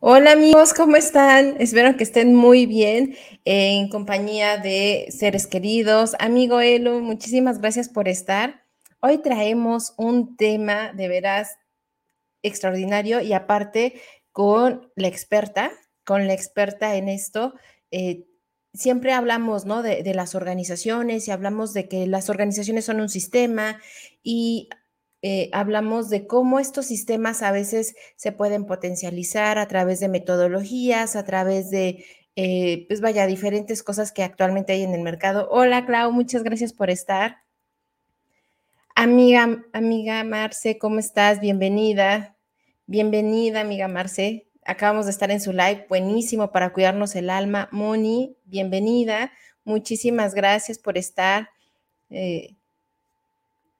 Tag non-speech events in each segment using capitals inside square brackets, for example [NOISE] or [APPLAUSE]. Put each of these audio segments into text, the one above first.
Hola amigos, ¿cómo están? Espero que estén muy bien en compañía de seres queridos. Amigo Elo, muchísimas gracias por estar. Hoy traemos un tema de veras extraordinario y aparte con la experta, con la experta en esto. Eh, siempre hablamos ¿no? de, las organizaciones y hablamos de que las organizaciones son un sistema y eh, hablamos de cómo estos sistemas a veces se pueden potencializar a través de metodologías, a través de, eh, pues vaya, diferentes cosas que actualmente hay en el mercado. Hola, Clau, muchas gracias por estar. Amiga, amiga Marce, ¿cómo estás? Bienvenida. Bienvenida, amiga Marce. Acabamos de estar en su live, buenísimo para cuidarnos el alma. Moni, bienvenida. Muchísimas gracias por estar. Eh,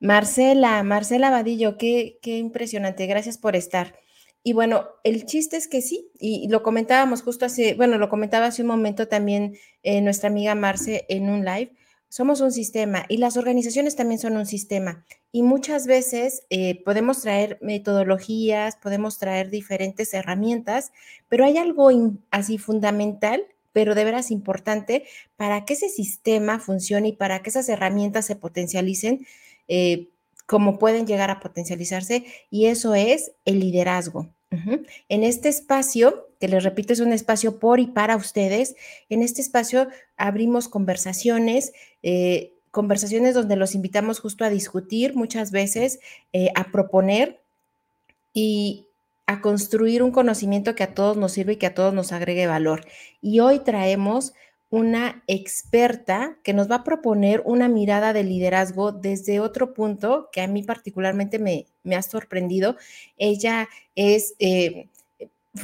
Marcela, Marcela Vadillo, qué, qué impresionante, gracias por estar. Y bueno, el chiste es que sí, y lo comentábamos justo hace, bueno, lo comentaba hace un momento también eh, nuestra amiga Marce en un live, somos un sistema y las organizaciones también son un sistema. Y muchas veces eh, podemos traer metodologías, podemos traer diferentes herramientas, pero hay algo así fundamental, pero de veras importante para que ese sistema funcione y para que esas herramientas se potencialicen eh, cómo pueden llegar a potencializarse y eso es el liderazgo. En este espacio, que les repito, es un espacio por y para ustedes, en este espacio abrimos conversaciones, eh, conversaciones donde los invitamos justo a discutir muchas veces, eh, a proponer y a construir un conocimiento que a todos nos sirve y que a todos nos agregue valor. Y hoy traemos una experta que nos va a proponer una mirada de liderazgo desde otro punto que a mí particularmente me, ha sorprendido. Ella es... Eh,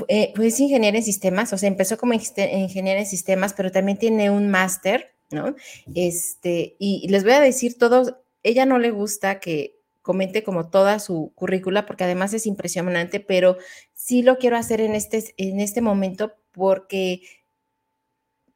eh, pues ingeniera en sistemas, o sea, empezó como ingeniera en sistemas, pero también tiene un máster, ¿no? Este, y les voy a decir todo, ella no le gusta que comente como toda su currícula, porque además es impresionante, pero sí lo quiero hacer en este, en este momento porque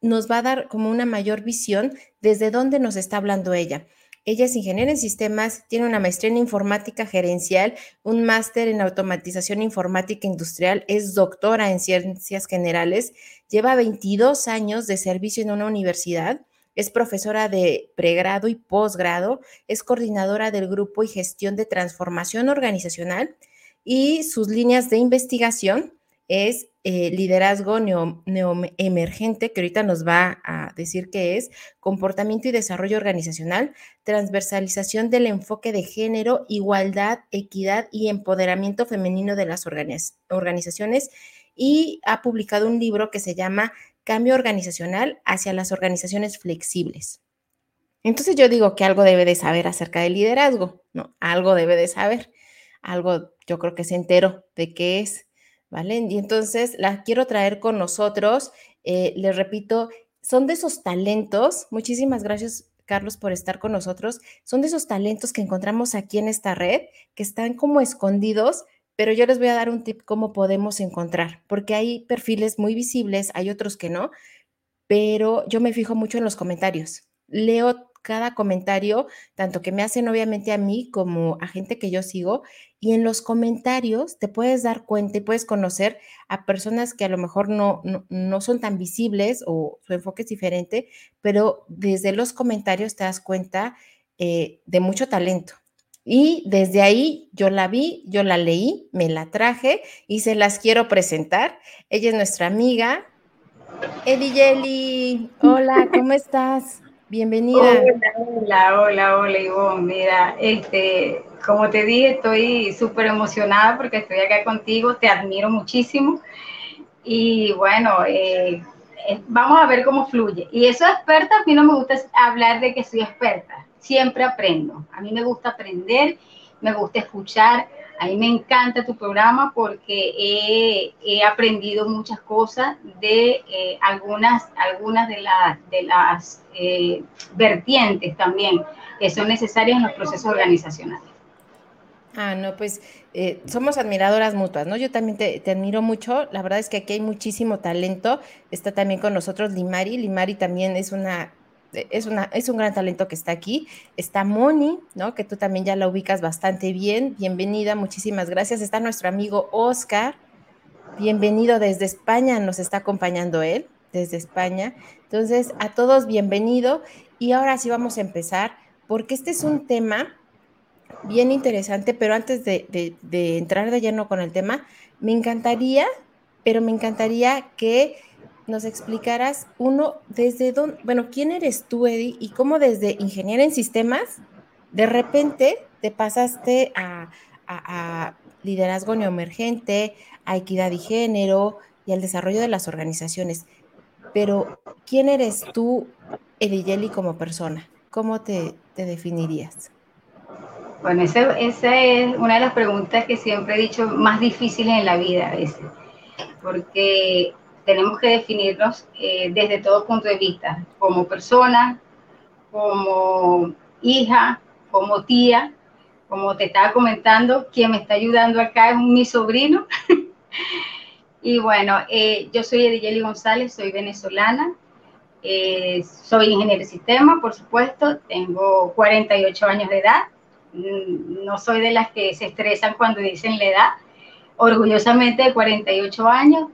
nos va a dar como una mayor visión desde dónde nos está hablando ella. Ella es ingeniera en sistemas, tiene una maestría en informática gerencial, un máster en automatización informática industrial, es doctora en ciencias generales, lleva 22 años de servicio en una universidad, es profesora de pregrado y posgrado, es coordinadora del grupo y gestión de transformación organizacional y sus líneas de investigación es eh, liderazgo neoemergente, que ahorita nos va a decir qué es, comportamiento y desarrollo organizacional, transversalización del enfoque de género, igualdad, equidad y empoderamiento femenino de las organizaciones y ha publicado un libro que se llama Cambio organizacional hacia las organizaciones flexibles. Entonces yo digo que algo debe de saber acerca del liderazgo, ¿no? Algo debe de saber, algo yo creo que se enteró de qué es. ¿Vale? Y entonces la quiero traer con nosotros. Eh, les repito, son de esos talentos. Muchísimas gracias, Carlos, por estar con nosotros. Son de esos talentos que encontramos aquí en esta red, que están como escondidos, pero yo les voy a dar un tip cómo podemos encontrar, porque hay perfiles muy visibles, hay otros que no, pero yo me fijo mucho en los comentarios. Leo cada comentario, tanto que me hacen obviamente a mí como a gente que yo sigo, y en los comentarios te puedes dar cuenta y puedes conocer a personas que a lo mejor no, no, son tan visibles o su enfoque es diferente, pero desde los comentarios te das cuenta eh, de mucho talento. Y desde ahí yo la vi, yo la leí, me la traje y se las quiero presentar. Ella es nuestra amiga, Yeli. [LAUGHS] Hola, ¿cómo estás? Bienvenida. Hola, hola, hola, Ivonne. Mira, este, como te dije, estoy súper emocionada porque estoy acá contigo, te admiro muchísimo. Y bueno, eh, eh, vamos a ver cómo fluye. Y eso experta, a mí no me gusta hablar de que soy experta, siempre aprendo. A mí me gusta aprender, me gusta escuchar. A mí me encanta tu programa porque he, aprendido muchas cosas de eh, algunas, algunas de, de las eh, vertientes también que son necesarias en los procesos organizacionales. Ah, no, pues eh, somos admiradoras mutuas, ¿no? Yo también te, admiro mucho. La verdad es que aquí hay muchísimo talento. Está también con nosotros Limari. Limari también es una, es una, es un gran talento que está aquí. Está Moni, ¿no? Que tú también ya la ubicas bastante bien. Bienvenida, muchísimas gracias. Está nuestro amigo Oscar. Bienvenido desde España, nos está acompañando él desde España. Entonces, a todos bienvenido. Y ahora sí vamos a empezar, porque este es un tema bien interesante, pero antes de, entrar de lleno con el tema, me encantaría, pero me encantaría que nos explicaras, uno, desde dónde, bueno, ¿quién eres tú, Eddie? Y cómo desde ingeniero en sistemas, de repente te pasaste a, liderazgo neoemergente, a equidad y género y al desarrollo de las organizaciones. Pero, ¿quién eres tú, Eddie como persona? ¿Cómo te definirías? Bueno, esa, es una de las preguntas que siempre he dicho más difíciles en la vida a veces, porque tenemos que definirnos eh, desde todo punto de vista, como persona, como hija, como tía, como te estaba comentando, quien me está ayudando acá es mi sobrino. [LAUGHS] y bueno, eh, yo soy Ediyeli González, soy venezolana, eh, soy ingeniero de sistema, por supuesto, tengo 48 años de edad Mm, no soy de las que se estresan cuando dicen la edad, orgullosamente de 48 años,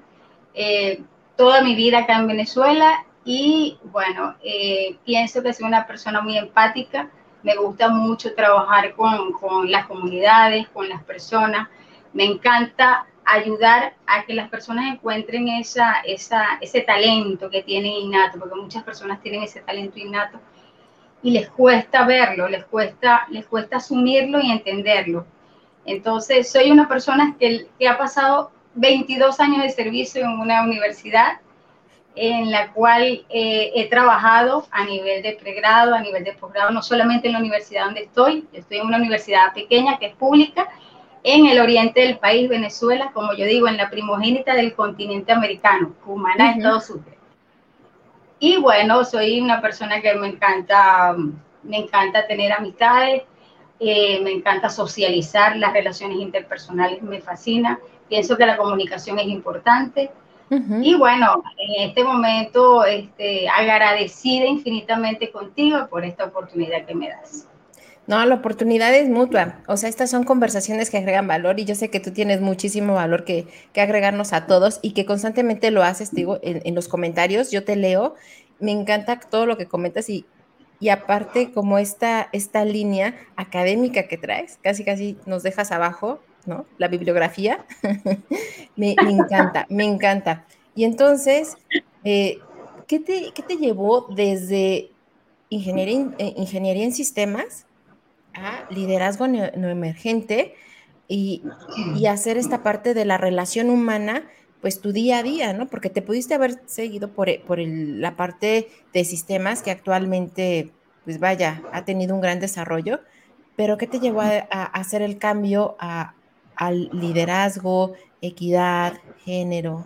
eh, toda mi vida acá en Venezuela y bueno, eh, pienso que soy una persona muy empática, me gusta mucho trabajar con, con las comunidades, con las personas, me encanta ayudar a que las personas encuentren esa, esa, ese talento que tienen innato, porque muchas personas tienen ese talento innato y les cuesta verlo, les cuesta, les cuesta asumirlo y entenderlo. Entonces, soy una persona que, que ha pasado 22 años de servicio en una universidad en la cual eh, he trabajado a nivel de pregrado, a nivel de posgrado, no solamente en la universidad donde estoy, estoy en una universidad pequeña que es pública, en el oriente del país, Venezuela, como yo digo, en la primogénita del continente americano, Cumaná, Estados Unidos. Y bueno, soy una persona que me encanta, me encanta tener amistades, eh, me encanta socializar, las relaciones interpersonales me fascina, pienso que la comunicación es importante. Y bueno, en este momento este, agradecida infinitamente contigo por esta oportunidad que me das. No, la oportunidad es mutua. O sea, estas son conversaciones que agregan valor y yo sé que tú tienes muchísimo valor que, que agregarnos a todos y que constantemente lo haces, digo, en, los comentarios. Yo te leo, me encanta todo lo que comentas y, y aparte como esta, esta línea académica que traes, casi casi nos dejas abajo, ¿no? La bibliografía. [LAUGHS] me, encanta, me encanta. Y entonces, eh, ¿qué, te, ¿qué, te, llevó desde ingeniería, eh, ingeniería en sistemas? a liderazgo no, emergente y, hacer esta parte de la relación humana, pues tu día a día, ¿no? Porque te pudiste haber seguido por, por la parte de sistemas que actualmente, pues vaya, ha tenido un gran desarrollo, pero ¿qué te llevó a, hacer el cambio al liderazgo, equidad, género?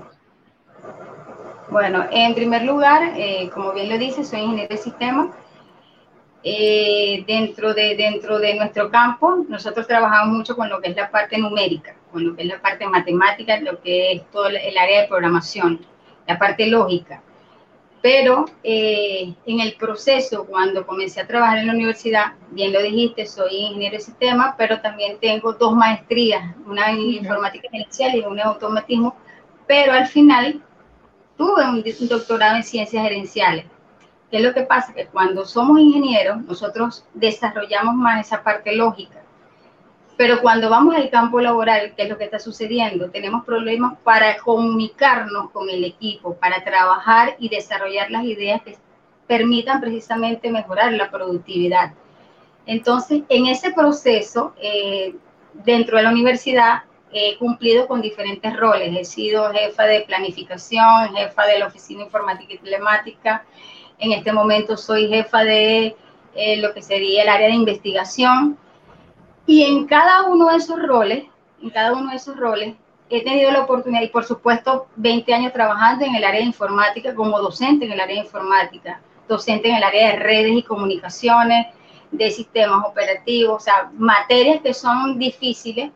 Bueno, en primer lugar, eh, como bien lo dice, soy ingeniero de sistemas eh, dentro, de, dentro de nuestro campo, nosotros trabajamos mucho con lo que es la parte numérica, con lo que es la parte matemática, lo que es todo el área de programación, la parte lógica. Pero eh, en el proceso, cuando comencé a trabajar en la universidad, bien lo dijiste, soy ingeniero de sistemas, pero también tengo dos maestrías, una en informática gerencial y una en automatismo, pero al final tuve un doctorado en ciencias gerenciales ¿Qué es lo que pasa? Que cuando somos ingenieros, nosotros desarrollamos más esa parte lógica. Pero cuando vamos al campo laboral, ¿qué es lo que está sucediendo? Tenemos problemas para comunicarnos con el equipo, para trabajar y desarrollar las ideas que permitan precisamente mejorar la productividad. Entonces, en ese proceso, eh, dentro de la universidad, he cumplido con diferentes roles. He sido jefa de planificación, jefa de la Oficina Informática y Telemática. En este momento soy jefa de eh, lo que sería el área de investigación. Y en cada uno de esos roles, en cada uno de esos roles, he tenido la oportunidad y por supuesto 20 años trabajando en el área de informática como docente en el área de informática, docente en el área de redes y comunicaciones, de sistemas operativos, o sea, materias que son difíciles,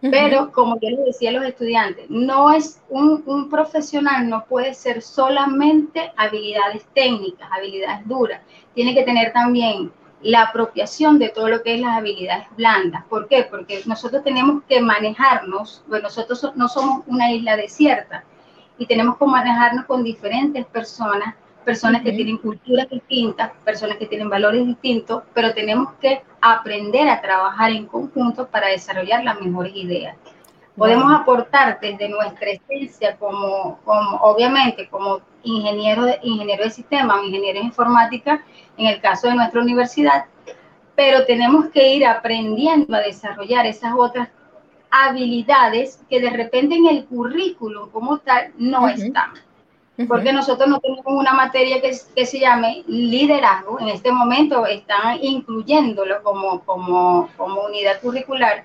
pero como yo les decía a los estudiantes, no es un, un, profesional, no puede ser solamente habilidades técnicas, habilidades duras, tiene que tener también la apropiación de todo lo que es las habilidades blandas. ¿Por qué? Porque nosotros tenemos que manejarnos, bueno, nosotros no somos una isla desierta y tenemos que manejarnos con diferentes personas personas que tienen culturas distintas, personas que tienen valores distintos, pero tenemos que aprender a trabajar en conjunto para desarrollar las mejores ideas. Podemos aportar desde nuestra esencia como, como obviamente, como ingeniero de, ingeniero de sistema o ingeniero de informática, en el caso de nuestra universidad, pero tenemos que ir aprendiendo a desarrollar esas otras habilidades que de repente en el currículum como tal no están. Porque nosotros no tenemos una materia que, que, se llame liderazgo. En este momento están incluyéndolo como, como, como unidad curricular,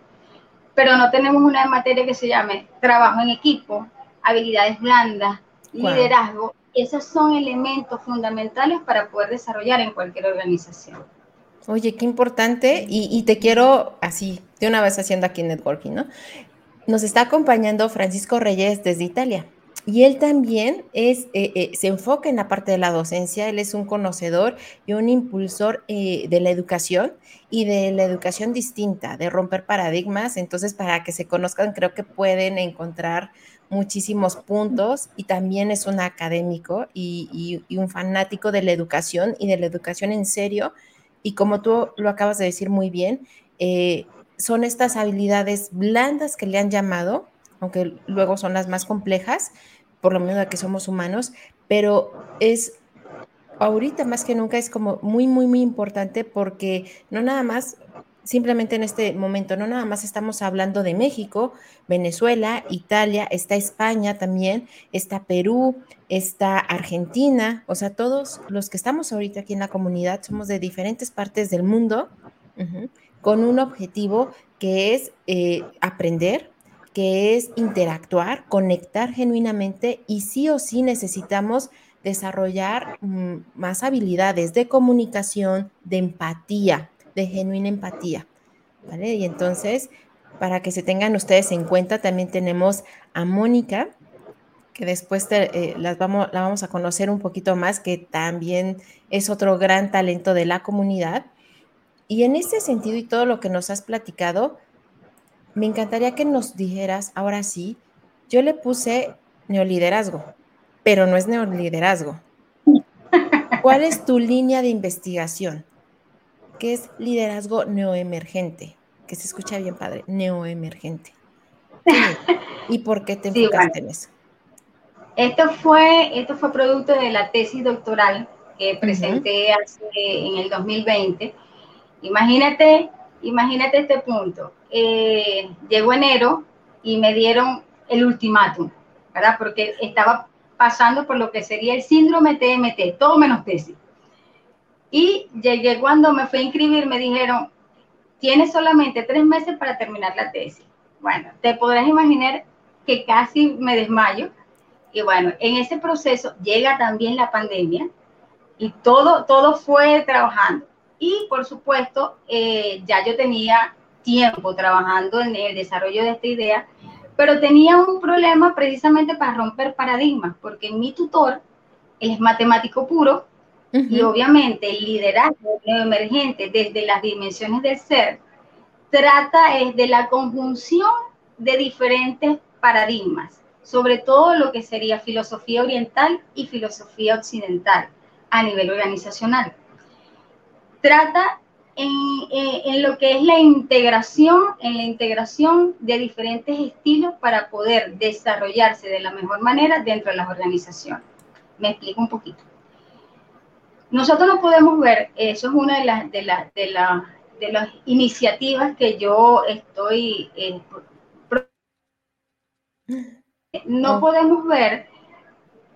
pero no tenemos una materia que se llame trabajo en equipo, habilidades blandas, liderazgo. Esos son elementos fundamentales para poder desarrollar en cualquier organización. Oye, qué importante. Y, y te quiero así, de una vez haciendo aquí networking, ¿no? Nos está acompañando Francisco Reyes desde Italia. Y él también es, eh, eh, se enfoca en la parte de la docencia, él es un conocedor y un impulsor eh, de la educación y de la educación distinta, de romper paradigmas. Entonces, para que se conozcan, creo que pueden encontrar muchísimos puntos y también es un académico y, un fanático de la educación y de la educación en serio. Y como tú lo acabas de decir muy bien, son estas habilidades blandas que le han llamado, aunque luego son las más complejas, por lo menos de que somos humanos, pero es ahorita más que nunca es como muy, muy, muy importante porque no nada más, simplemente en este momento, no nada más estamos hablando de México, Venezuela, Italia, está España también, está Perú, está Argentina, o sea, todos los que estamos ahorita aquí en la comunidad somos de diferentes partes del mundo con un objetivo que es eh, aprender, que es interactuar, conectar genuinamente y sí o sí necesitamos desarrollar mm, más habilidades de comunicación, de empatía, de genuina empatía. ¿Vale? Y entonces, para que se tengan ustedes en cuenta, también tenemos a Mónica, que después eh, las vamos, la vamos a conocer un poquito más, que también es otro gran talento de la comunidad. Y en ese sentido y todo lo que nos has platicado, me encantaría que nos dijeras, ahora sí, yo le puse neoliderazgo, pero no es neoliderazgo. ¿Cuál es tu línea de investigación? ¿Qué es liderazgo neoemergente? Que se escucha bien padre, neoemergente. ¿Y por qué te enfocaste en eso? Esto fue, esto fue producto de la tesis doctoral que presenté hace, en el 2020. Imagínate, imagínate este punto eh, llegó enero y me dieron el ultimátum, ¿verdad? Porque estaba pasando por lo que sería el síndrome TMT, todo menos tesis. Y llegué cuando me fui a inscribir, me dijeron, tienes solamente tres meses para terminar la tesis. Bueno, te podrás imaginar que casi me desmayo. Y bueno, en ese proceso llega también la pandemia y todo, todo fue trabajando. Y por supuesto, eh, ya yo tenía tiempo trabajando en el desarrollo de esta idea, pero tenía un problema precisamente para romper paradigmas, porque mi tutor, él es matemático puro, y obviamente el liderazgo emergente desde las dimensiones del ser trata es de la conjunción de diferentes paradigmas, sobre todo lo que sería filosofía oriental y filosofía occidental a nivel organizacional. Trata en, lo que es la integración, en la integración de diferentes estilos para poder desarrollarse de la mejor manera dentro de las organizaciones. Me explico un poquito. Nosotros no podemos ver, eso es una de las, de, de, de las iniciativas que yo estoy eh, no oh. podemos ver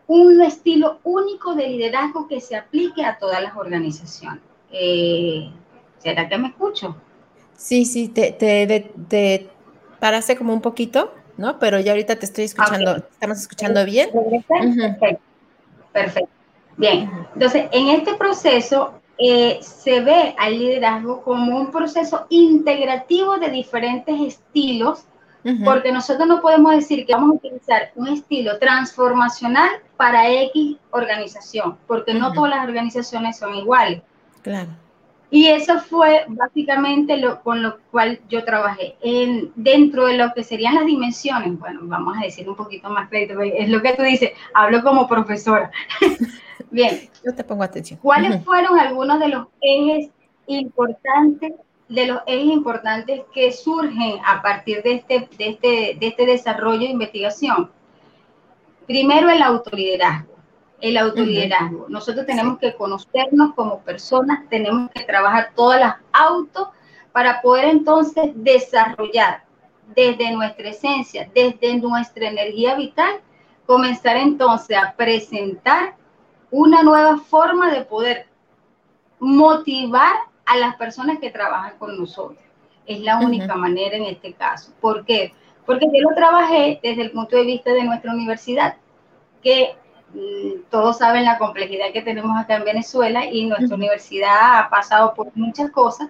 un estilo único de liderazgo que se aplique a todas las organizaciones. Eh, ¿Será que me escucho? Sí, sí, te, te, paraste como un poquito, ¿no? Pero ya ahorita te estoy escuchando, estamos escuchando bien. Perfecto. Perfecto. Bien, entonces en este proceso eh, se ve al liderazgo como un proceso integrativo de diferentes estilos, porque nosotros no podemos decir que vamos a utilizar un estilo transformacional para X organización, porque no todas las organizaciones son iguales. Claro. Y eso fue básicamente lo, con lo cual yo trabajé. En, dentro de lo que serían las dimensiones, bueno, vamos a decir un poquito más crédito, es lo que tú dices, hablo como profesora. [LAUGHS] Bien. Yo te pongo atención. ¿Cuáles fueron algunos de los ejes importantes, de los ejes importantes que surgen a partir de este, de este, de este desarrollo de investigación? Primero, el autoliderazgo. El autoliderazgo. Nosotros tenemos que conocernos como personas, tenemos que trabajar todas las autos para poder entonces desarrollar desde nuestra esencia, desde nuestra energía vital, comenzar entonces a presentar una nueva forma de poder motivar a las personas que trabajan con nosotros. Es la única manera en este caso. ¿Por qué? Porque yo lo trabajé desde el punto de vista de nuestra universidad, que todos saben la complejidad que tenemos acá en Venezuela y nuestra universidad ha pasado por muchas cosas.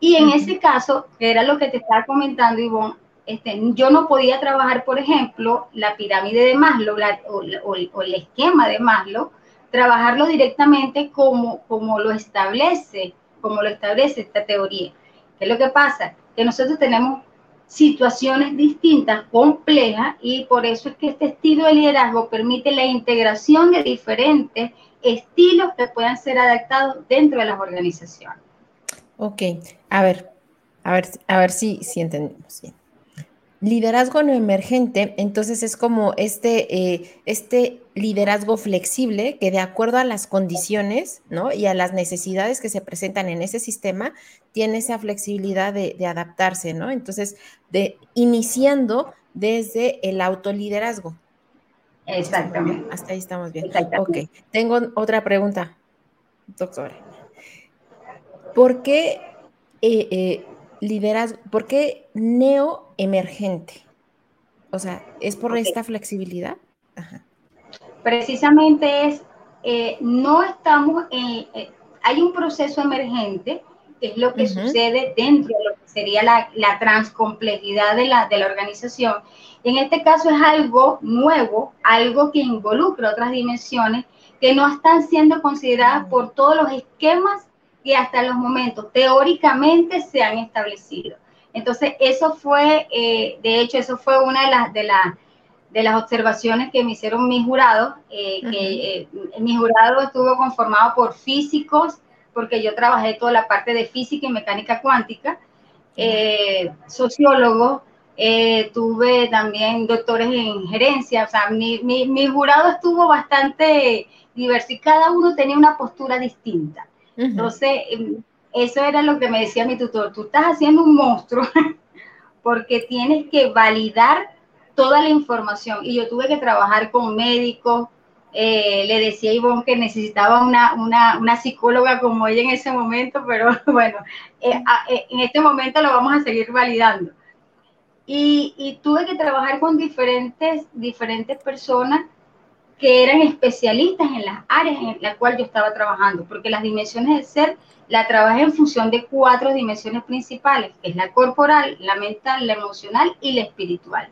Y en ese caso, que era lo que te estaba comentando, Ivonne, este, yo no podía trabajar, por ejemplo, la pirámide de Maslow o, o, el esquema de Maslow, trabajarlo directamente como, como lo establece, como lo establece esta teoría. ¿Qué es lo que pasa? Que nosotros tenemos situaciones distintas, complejas, y por eso es que este estilo de liderazgo permite la integración de diferentes estilos que puedan ser adaptados dentro de las organizaciones. Ok, a ver, a ver, a ver si, si entendemos bien. Liderazgo no emergente, entonces es como este, eh, este liderazgo flexible que de acuerdo a las condiciones ¿no? y a las necesidades que se presentan en ese sistema, tiene esa flexibilidad de, adaptarse, ¿no? Entonces, de, iniciando desde el autoliderazgo. Exactamente. Hasta ahí estamos bien. Ok, tengo otra pregunta, doctora. ¿Por qué eh, eh, liderazgo, por qué neoemergente? O sea, ¿es por esta flexibilidad? Precisamente es, eh, no estamos en, eh, hay un proceso emergente, que es lo que sucede dentro de lo que sería la, la transcomplejidad de la, de la organización. en este caso es algo nuevo, algo que involucra otras dimensiones que no están siendo consideradas por todos los esquemas que hasta los momentos teóricamente se han establecido. Entonces, eso fue, eh, de hecho, eso fue una de las, de, de las observaciones que me hicieron mis jurados, eh, que eh, mi jurado estuvo conformado por físicos, porque yo trabajé toda la parte de física y mecánica cuántica, sociólogos, tuve también doctores en gerencia, o sea, mi, mi, mi jurado estuvo bastante diverso y cada uno tenía una postura distinta. Entonces, em, eso era lo que me decía mi tutor, tú estás haciendo un monstruo [LAUGHS] porque tienes que validar toda la información. Y yo tuve que trabajar con médicos, eh, le decía a Ivonne que necesitaba una, una, psicóloga como ella en ese momento, pero [LAUGHS] bueno, eh, eh, en este momento lo vamos a seguir validando. Y, y, tuve que trabajar con diferentes, diferentes personas que eran especialistas en las áreas en las cuales yo estaba trabajando, porque las dimensiones del ser la trabajé en función de cuatro dimensiones principales, que es la corporal, la mental, la emocional y la espiritual.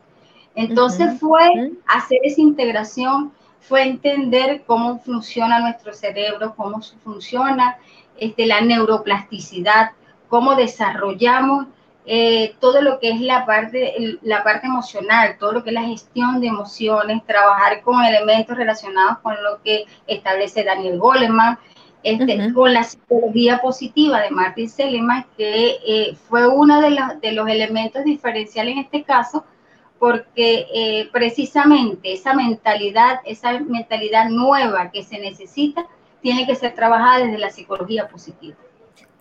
Entonces fue hacer esa integración, fue entender cómo funciona nuestro cerebro, cómo funciona este, la neuroplasticidad, cómo desarrollamos eh, todo lo que es la parte, la parte emocional, todo lo que es la gestión de emociones, trabajar con elementos relacionados con lo que establece Daniel Goleman, este, con la psicología positiva de Martin Seligman, que eh, fue uno de los, de los elementos diferenciales en este caso, porque eh, precisamente esa mentalidad, esa mentalidad nueva que se necesita, tiene que ser trabajada desde la psicología positiva.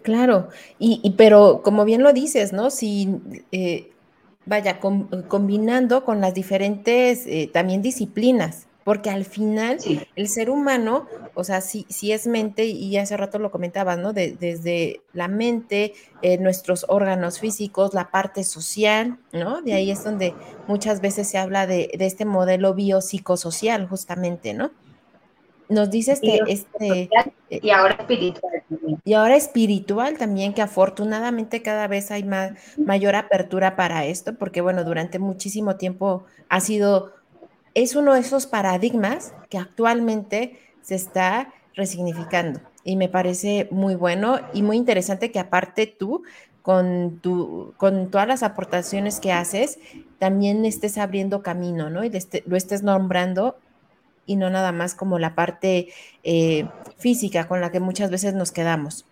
Claro, y, pero como bien lo dices, ¿no? Si eh, vaya, combinando con las diferentes eh, también disciplinas, porque al final el ser humano, o sea, sí, sí es mente, y hace rato lo comentabas, ¿no? desde la mente, eh, nuestros órganos físicos, la parte social, ¿no? De ahí es donde muchas veces se habla de, de este modelo biopsicosocial, justamente, ¿no? Nos dice este, este eh, y ahora espiritual también. Y ahora espiritual también, que afortunadamente cada vez hay más, mayor apertura para esto, porque bueno, durante muchísimo tiempo ha sido es uno de esos paradigmas que actualmente se está resignificando y me parece muy bueno y muy interesante que aparte tú con, tu, con todas las aportaciones que haces, también estés abriendo camino, ¿no? Y lo estés nombrando y no nada más como la parte eh, física con la que muchas veces nos quedamos.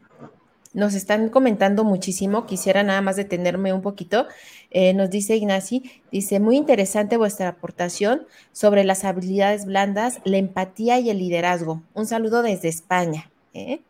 Nos están comentando muchísimo, quisiera nada más detenerme un poquito. Eh, nos dice Ignaci, dice, muy interesante vuestra aportación sobre las habilidades blandas, la empatía y el liderazgo. Un saludo desde España. ¿eh?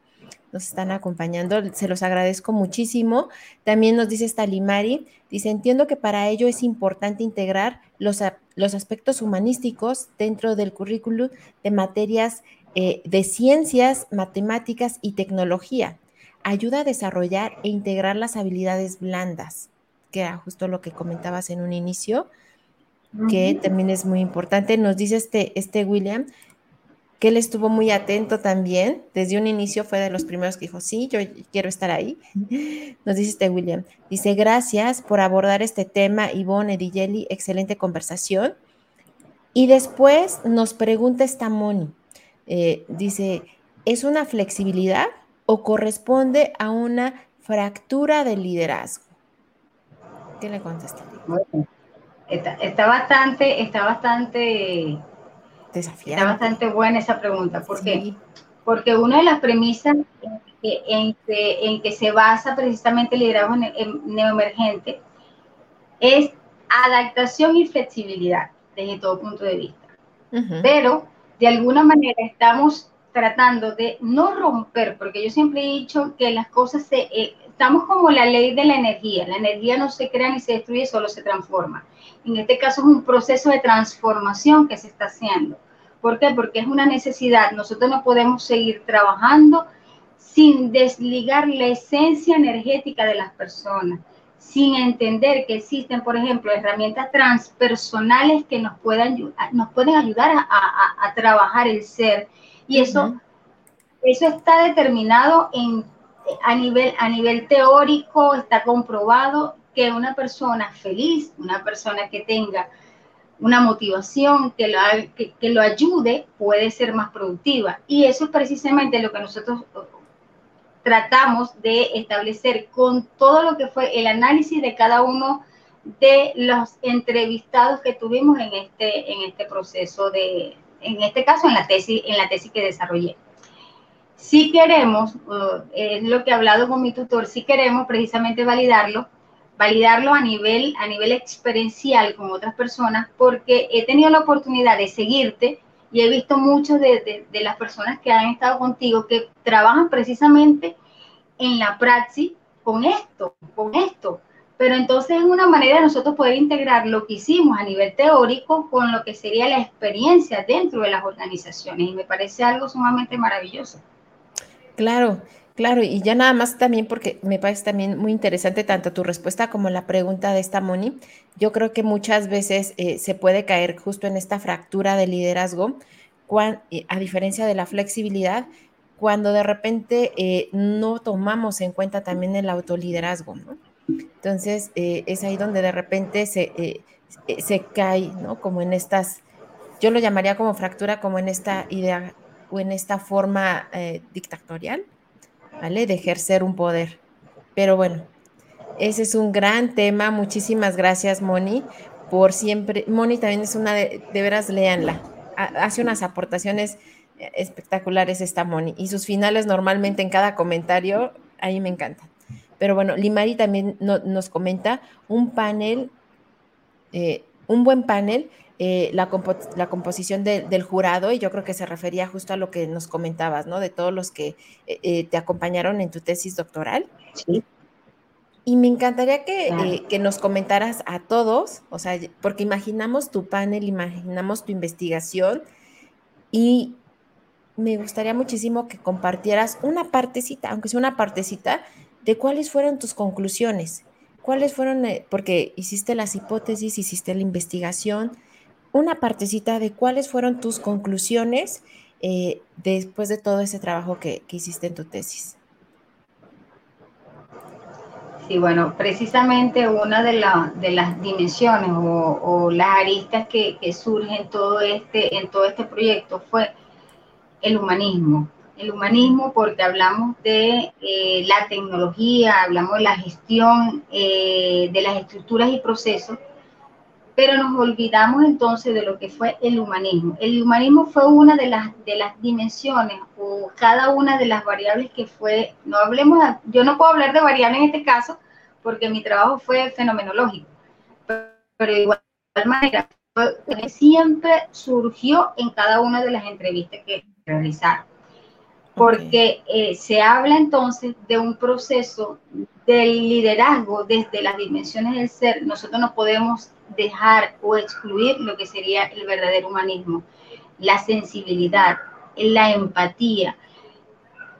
Nos están acompañando, se los agradezco muchísimo. También nos dice Stalimari, dice, entiendo que para ello es importante integrar los, los aspectos humanísticos dentro del currículum de materias eh, de ciencias, matemáticas y tecnología ayuda a desarrollar e integrar las habilidades blandas, que era justo lo que comentabas en un inicio, que también es muy importante. Nos dice este, este William que él estuvo muy atento también, desde un inicio fue de los primeros que dijo, sí, yo quiero estar ahí. Nos dice este William, dice, gracias por abordar este tema, Ivonne Edigelli, excelente conversación. Y después nos pregunta esta Moni, eh, dice, ¿es una flexibilidad? O corresponde a una fractura del liderazgo? ¿Qué le contesta? está, bastante, está bastante desafiante. Está bastante buena esa pregunta. ¿Por qué? Porque una de las premisas en que, se basa precisamente el liderazgo neoemergente es adaptación y flexibilidad desde todo punto de vista. Pero de alguna manera estamos tratando de no romper, porque yo siempre he dicho que las cosas se... Eh, estamos como la ley de la energía, la energía no se crea ni se destruye, solo se transforma. En este caso es un proceso de transformación que se está haciendo. ¿Por qué? Porque es una necesidad. Nosotros no podemos seguir trabajando sin desligar la esencia energética de las personas, sin entender que existen, por ejemplo, herramientas transpersonales que nos puedan, nos pueden ayudar a, a trabajar el ser y eso, eso está determinado en, a, nivel, a nivel teórico, está comprobado que una persona feliz, una persona que tenga una motivación que lo, que, lo ayude, puede ser más productiva. Y eso es precisamente lo que nosotros tratamos de establecer con todo lo que fue el análisis de cada uno de los entrevistados que tuvimos en este, en este proceso de, en este caso en la tesis, en la tesis que desarrollé. Si queremos, uh, es lo que he hablado con mi tutor, si queremos precisamente validarlo, validarlo a nivel, a nivel experiencial con otras personas, porque he tenido la oportunidad de seguirte y he visto muchos de, de las personas que han estado contigo que trabajan precisamente en la praxis con esto, con esto, pero entonces es una manera de nosotros poder integrar lo que hicimos a nivel teórico con lo que sería la experiencia dentro de las organizaciones y me parece algo sumamente maravilloso. Claro, claro, y ya nada más también porque me parece también muy interesante tanto tu respuesta como la pregunta de esta Moni. Yo creo que muchas veces eh, se puede caer justo en esta fractura de liderazgo, eh, a diferencia de la flexibilidad, cuando de repente eh, no tomamos en cuenta también el autoliderazgo, ¿no? Entonces, eh, es ahí donde de repente se, eh, eh, se cae, ¿no? Como en estas, yo lo llamaría como fractura, como en esta idea o en esta forma dictatorial, ¿vale? De ejercer un poder. Pero bueno, ese es un gran tema. Muchísimas gracias, Moni, por siempre. Moni también es una de, de veras, léanla. Hace unas aportaciones espectaculares esta Moni y sus finales normalmente en cada comentario, ahí me encantan. Pero bueno, Limari también nos comenta un panel, eh, un buen panel, eh, la, composición del jurado, y yo creo que se refería justo a lo que nos comentabas, ¿no? De todos los que eh, te acompañaron en tu tesis doctoral. Sí. Y me encantaría que, eh, que, nos comentaras a todos, o sea, porque imaginamos tu panel, imaginamos tu investigación y me gustaría muchísimo que compartieras una partecita, aunque sea una partecita, de cuáles fueron tus conclusiones, cuáles fueron, eh, porque hiciste las hipótesis, hiciste la investigación, una partecita de cuáles fueron tus conclusiones eh, después de todo ese trabajo que, que hiciste en tu tesis. Sí, bueno, precisamente una de, de las dimensiones o, las aristas que, que surgen todo este, en todo este proyecto fue el humanismo. El humanismo porque hablamos de eh, la tecnología, hablamos de la gestión eh, de las estructuras y procesos, pero nos olvidamos entonces de lo que fue el humanismo. El humanismo fue una de las, de las dimensiones o cada una de las variables que fue, no hablemos, yo no puedo hablar de variables en este caso porque mi trabajo fue fenomenológico, pero, de igual manera siempre surgió en cada una de las entrevistas que realizar. Porque eh, se habla entonces de un proceso del liderazgo desde las dimensiones del ser. Nosotros no podemos dejar o excluir lo que sería el verdadero humanismo, la sensibilidad, la empatía.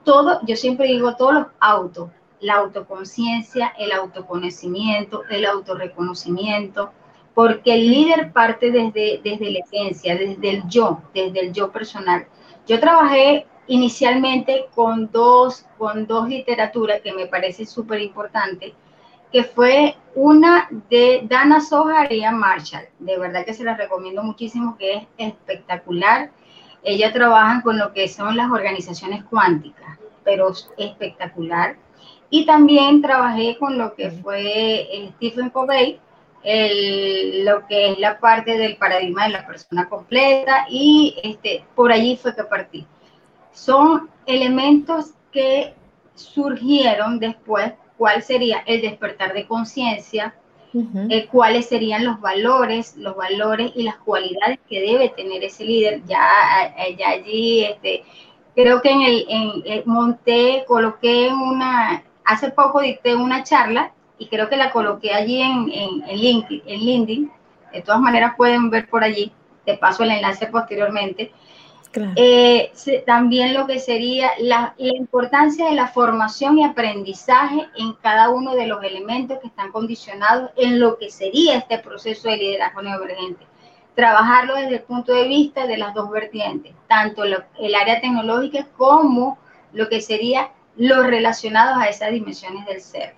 Todo, yo siempre digo, todos los autos, la autoconciencia, el autoconocimiento, el autorreconocimiento, porque el líder parte desde, desde la esencia, desde el yo, desde el yo personal. Yo trabajé inicialmente con dos, con dos literaturas que me parece súper importante, que fue una de Dana Sohar y Marshall. De verdad que se la recomiendo muchísimo, que es espectacular. Ella trabaja con lo que son las organizaciones cuánticas, pero es espectacular. Y también trabajé con lo que fue Stephen Covey, el, lo que es la parte del paradigma de la persona completa y este, por allí fue que partí. Son elementos que surgieron después, cuál sería el despertar de conciencia, eh, cuáles serían los valores, los valores y las cualidades que debe tener ese líder. Ya, eh, ya allí, este, creo que en el, en, eh, monté, coloqué una, hace poco dicté una charla y creo que la coloqué allí en, en, en, LinkedIn, en LinkedIn. De todas maneras pueden ver por allí, te paso el enlace posteriormente. Eh, también lo que sería la, la, importancia de la formación y aprendizaje en cada uno de los elementos que están condicionados en lo que sería este proceso de liderazgo neoemergente. Trabajarlo desde el punto de vista de las dos vertientes, tanto el área tecnológica como lo que sería los relacionados a esas dimensiones del ser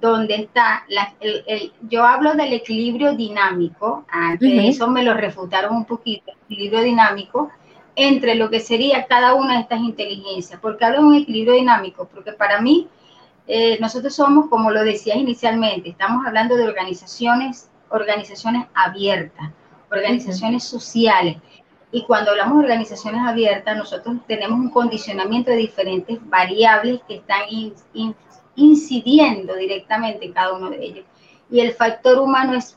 donde está, la, el, yo hablo del equilibrio dinámico, ah, que eso me lo refutaron un poquito, equilibrio dinámico entre lo que sería cada una de estas inteligencias. porque hablo de un equilibrio dinámico? Porque para mí, eh, nosotros somos, como lo decías inicialmente, estamos hablando de organizaciones, organizaciones abiertas, organizaciones sociales. Y cuando hablamos de organizaciones abiertas, nosotros tenemos un condicionamiento de diferentes variables que están in, incidiendo directamente en cada uno de ellos. Y el factor humano es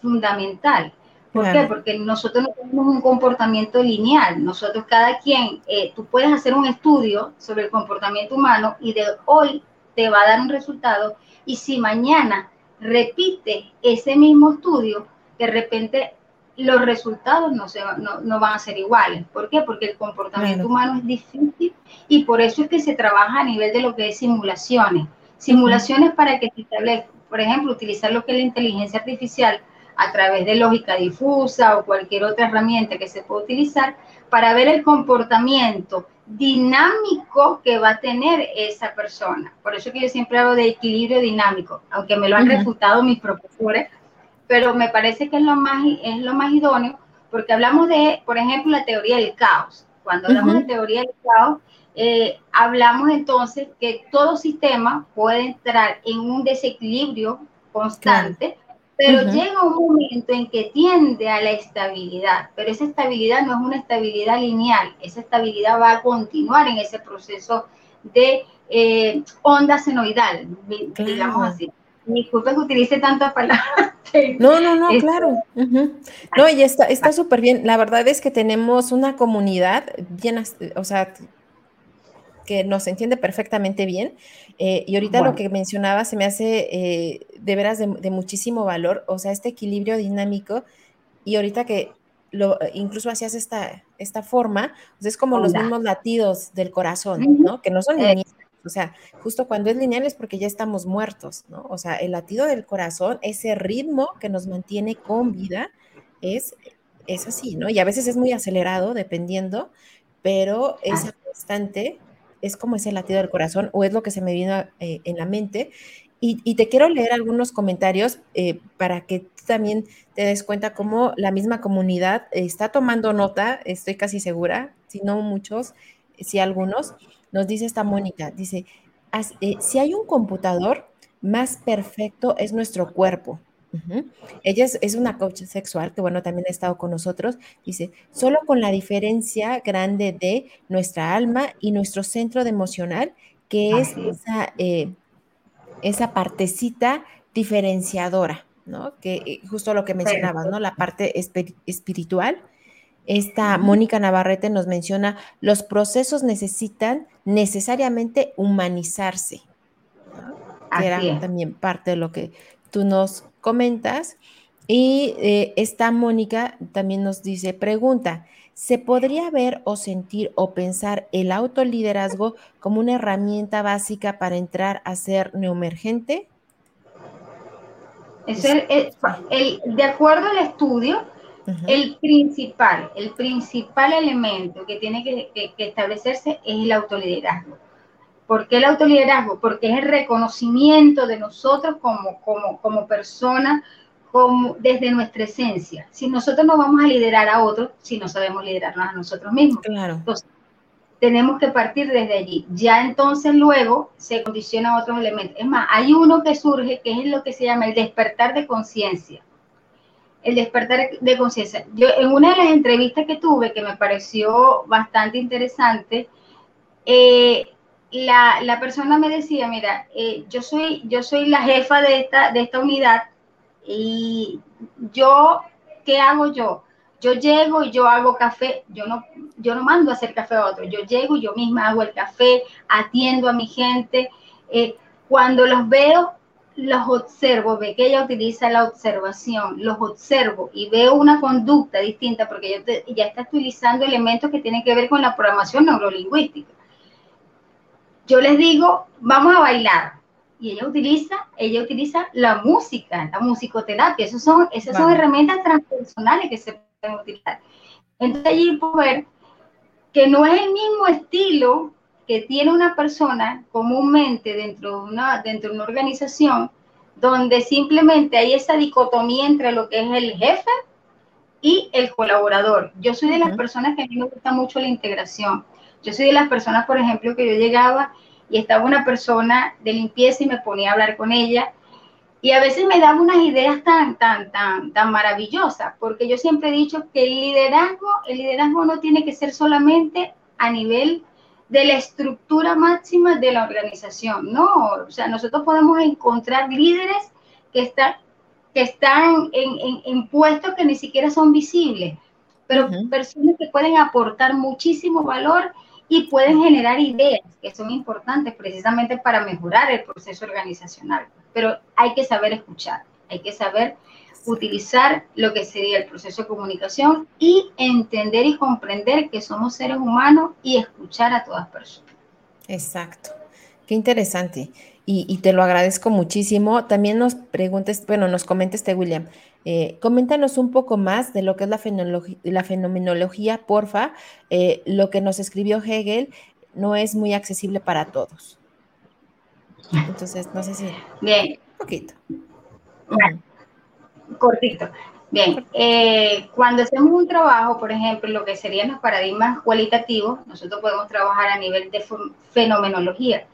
fundamental. ¿Por qué? Porque nosotros no tenemos un comportamiento lineal. Nosotros, cada quien, eh, tú puedes hacer un estudio sobre el comportamiento humano y de hoy te va a dar un resultado. Y si mañana repite ese mismo estudio, de repente los resultados no, se, no, no, van a ser iguales. ¿Por qué? Porque el comportamiento humano es difícil y por eso es que se trabaja a nivel de lo que es simulaciones. Simulaciones para que se establezca, por ejemplo, utilizar lo que es la inteligencia artificial a través de lógica difusa o cualquier otra herramienta que se pueda utilizar para ver el comportamiento dinámico que va a tener esa persona. Por eso que yo siempre hablo de equilibrio dinámico, aunque me lo han refutado mis profesores, pero me parece que es lo más, es lo más idóneo, porque hablamos de, por ejemplo, la teoría del caos. Cuando hablamos de teoría del caos, eh, hablamos entonces que todo sistema puede entrar en un desequilibrio constante, pero llega un momento en que tiende a la estabilidad, pero esa estabilidad no es una estabilidad lineal, esa estabilidad va a continuar en ese proceso de eh, onda senoidal, digamos así. Disculpe que utilice tantas palabras. [LAUGHS] No, no, no, claro. No, y está súper bien. La verdad es que tenemos una comunidad bien, o sea, que nos entiende perfectamente bien. Eh, y ahorita lo que mencionaba se me hace eh, de veras de, muchísimo valor, o sea, este equilibrio dinámico. Y ahorita que lo, incluso hacías esta, esta forma, es como los mismos latidos del corazón, ¿no? Que no son lineales. O sea, justo cuando es lineal es porque ya estamos muertos, ¿no? O sea, el latido del corazón, ese ritmo que nos mantiene con vida, es, es así, ¿no? Y a veces es muy acelerado, dependiendo, pero esa constante es como ese latido del corazón o es lo que se me vino eh, en la mente. Y, te quiero leer algunos comentarios eh, para que tú también te des cuenta cómo la misma comunidad está tomando nota, estoy casi segura, si no muchos, si algunos. Nos dice esta Mónica, dice, eh, si hay un computador, más perfecto es nuestro cuerpo. Ella es, una coach sexual que, bueno, también ha estado con nosotros. Dice, solo con la diferencia grande de nuestra alma y nuestro centro de emocional, que es esa, eh, esa partecita diferenciadora, ¿no? Que eh, justo lo que mencionabas, ¿no? La parte espiritual. Esta Mónica Navarrete nos menciona, los procesos necesitan necesariamente humanizarse. Que era también parte de lo que tú nos comentas. Y eh, esta Mónica también nos dice, pregunta, ¿se podría ver o sentir o pensar el autoliderazgo como una herramienta básica para entrar a ser neoemergente? Es el, de acuerdo al estudio, el principal, el principal elemento que tiene que, establecerse es el autoliderazgo. ¿Por qué el autoliderazgo? Porque es el reconocimiento de nosotros como, como, como personas, como, desde nuestra esencia. Si nosotros no vamos a liderar a otros, si no sabemos liderarnos a nosotros mismos. Claro. Entonces, tenemos que partir desde allí. Ya entonces luego se condicionan otros elementos. Es más, hay uno que surge que es lo que se llama el despertar de conciencia. El despertar de conciencia. Yo en una de las entrevistas que tuve, que me pareció bastante interesante, eh, la, la, persona me decía, mira, eh, yo, soy, yo soy la jefa de esta, de esta unidad y yo, ¿qué hago yo? Yo llego y yo hago café, yo no, yo no mando a hacer café a otro, yo llego y yo misma hago el café, atiendo a mi gente. Eh, cuando los veo, los observo, ve que ella utiliza la observación, los observo y veo una conducta distinta porque ya está utilizando elementos que tienen que ver con la programación neurolingüística yo les digo, vamos a bailar. Y ella utiliza, ella utiliza la música, la musicoterapia. Esas son, esas son herramientas transpersonales que se pueden utilizar. Entonces allí puedo ver que no es el mismo estilo que tiene una persona comúnmente dentro de una, dentro de una organización donde simplemente hay esa dicotomía entre lo que es el jefe y el colaborador. Yo soy de las personas que a mí me gusta mucho la integración. Yo soy de las personas, por ejemplo, que yo llegaba y estaba una persona de limpieza y me ponía a hablar con ella. Y a veces me daba unas ideas tan, tan, tan, tan maravillosas, porque yo siempre he dicho que el liderazgo, el liderazgo no tiene que ser solamente a nivel de la estructura máxima de la organización, no, o sea, nosotros podemos encontrar líderes que están, que están en, en puestos que ni siquiera son visibles, pero personas que pueden aportar muchísimo valor y pueden generar ideas que son importantes precisamente para mejorar el proceso organizacional. Pero hay que saber escuchar, hay que saber utilizar lo que sería el proceso de comunicación y entender y comprender que somos seres humanos y escuchar a todas personas. Exacto. Qué interesante. Y, te lo agradezco muchísimo. También nos preguntes, bueno, nos comenta este William, eh, coméntanos un poco más de lo que es la, la fenomenología, porfa. Eh, lo que nos escribió Hegel no es muy accesible para todos. Entonces, no sé si. Bien. Un poquito. Cortito. Bien, eh, cuando hacemos un trabajo, por ejemplo, lo que serían los paradigmas cualitativos, nosotros podemos trabajar a nivel de fenomenología.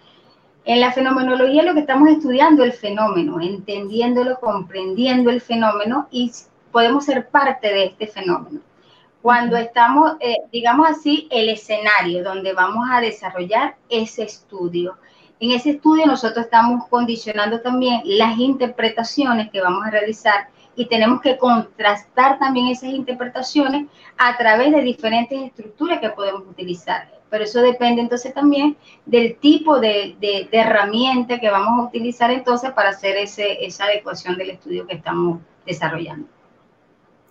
En la fenomenología lo que estamos estudiando es el fenómeno, entendiéndolo, comprendiendo el fenómeno y podemos ser parte de este fenómeno. Cuando estamos, eh, digamos así, el escenario donde vamos a desarrollar ese estudio. En ese estudio nosotros estamos condicionando también las interpretaciones que vamos a realizar y tenemos que contrastar también esas interpretaciones a través de diferentes estructuras que podemos utilizar pero eso depende entonces también del tipo de, de, herramienta que vamos a utilizar entonces para hacer ese, esa adecuación del estudio que estamos desarrollando.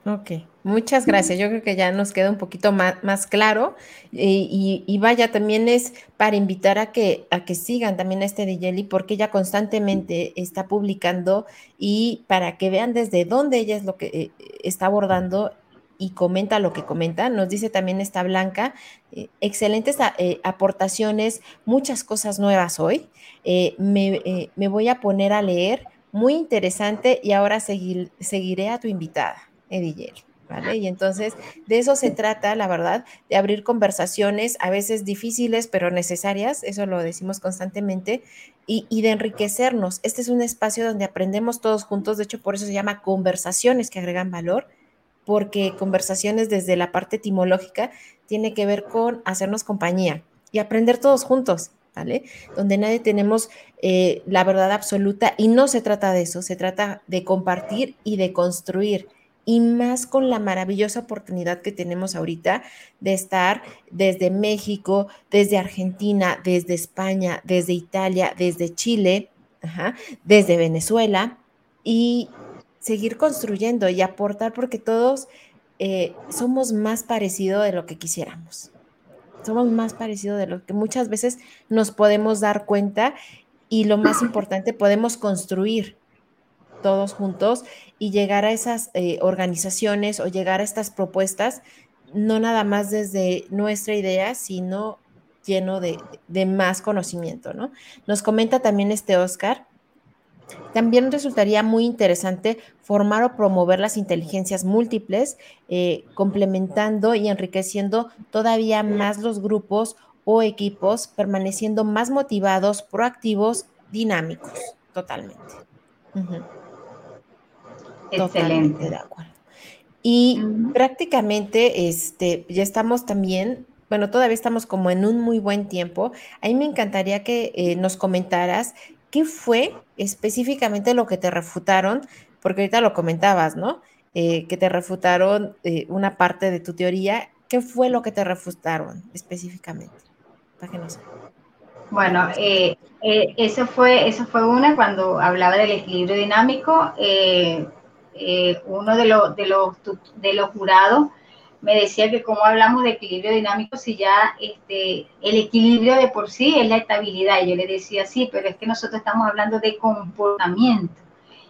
Ok, muchas gracias. Yo creo que ya nos queda un poquito más, más claro y, y, vaya, también es para invitar a que, a que sigan también a este Dijeli porque ella constantemente está publicando y para que vean desde dónde ella es lo que eh, está abordando y comenta lo que comenta. Nos dice también esta Blanca, eh, excelentes eh, aportaciones, muchas cosas nuevas hoy. Me, me, voy a poner a leer, muy interesante y ahora seguir, seguiré a tu invitada. Ediel. ¿Vale? Y entonces de eso se trata, la verdad, de abrir conversaciones, a veces difíciles, pero necesarias, eso lo decimos constantemente, y, de enriquecernos. Este es un espacio donde aprendemos todos juntos, de hecho por eso se llama conversaciones que agregan valor, porque conversaciones desde la parte etimológica tiene que ver con hacernos compañía y aprender todos juntos. ¿Vale? Donde nadie tenemos eh, la verdad absoluta y no se trata de eso, se trata de compartir y de construir y más con la maravillosa oportunidad que tenemos ahorita de estar desde México, desde Argentina, desde España, desde Italia, desde Chile, desde Venezuela y seguir construyendo y aportar porque todos eh, somos más parecidos de lo que quisiéramos. Somos más parecidos de lo que muchas veces nos podemos dar cuenta y lo más importante, podemos construir todos juntos y llegar a esas eh, organizaciones o llegar a estas propuestas, no nada más desde nuestra idea, sino lleno de, más conocimiento, ¿no? Nos comenta también este Oscar. También resultaría muy interesante formar o promover las inteligencias múltiples, eh, complementando y enriqueciendo todavía más los grupos o equipos, permaneciendo más motivados, proactivos, dinámicos, totalmente. Excelente. de acuerdo. Y prácticamente este, ya estamos también, bueno, todavía estamos como en un muy buen tiempo. A mí me encantaría que eh, nos comentaras qué fue específicamente lo que te refutaron, porque ahorita lo comentabas, ¿no? Eh, que te refutaron eh, una parte de tu teoría. ¿Qué fue lo que te refutaron específicamente? Para que no Bueno, eso, fue, eso fue una cuando hablaba del equilibrio dinámico. Eh, uno de, los, de, los, de los jurados me decía que cómo hablamos de equilibrio dinámico si ya este, el equilibrio de por sí es la estabilidad. Y yo le decía, sí, pero es que nosotros estamos hablando de comportamiento.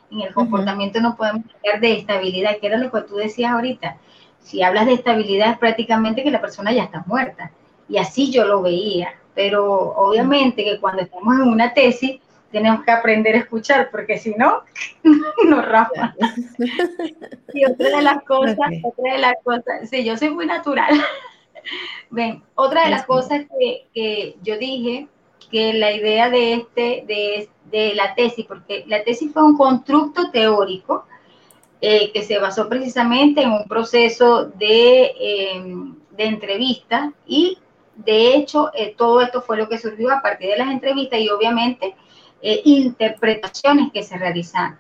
En el comportamiento no podemos hablar de estabilidad, que era lo que tú decías ahorita. Si hablas de estabilidad es prácticamente que la persona ya está muerta. Y así yo lo veía. Pero obviamente que cuando estamos en una tesis, tenemos que aprender a escuchar, porque si no, [LAUGHS] nos rafa. Y otra de las cosas, otra de las cosas, sí, yo soy muy natural. [LAUGHS] Ven, otra de las cosas que, yo dije, que la idea de este, de, de, la tesis, porque la tesis fue un constructo teórico eh, que se basó precisamente en un proceso de, em, de entrevista y de hecho eh, todo esto fue lo que surgió a partir de las entrevistas y obviamente eh, interpretaciones que se realizan.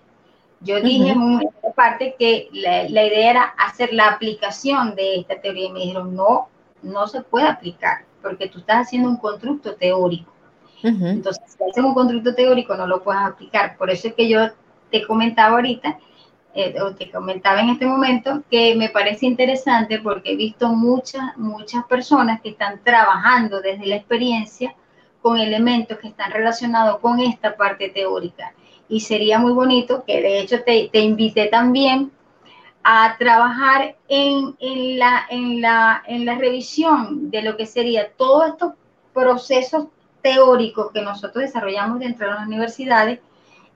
Yo dije en una parte que la, idea era hacer la aplicación de esta teoría y me dijeron, no, no se puede aplicar porque tú estás haciendo un constructo teórico. Entonces, si haces un constructo teórico, no lo puedes aplicar. Por eso es que yo te comentaba ahorita, eh, o te comentaba en este momento, que me parece interesante porque he visto muchas, muchas personas que están trabajando desde la experiencia con elementos que están relacionados con esta parte teórica. Y sería muy bonito que de hecho te, te invité también a trabajar en, en, la, en, la, en la revisión de lo que sería todos estos procesos teóricos que nosotros desarrollamos dentro de las universidades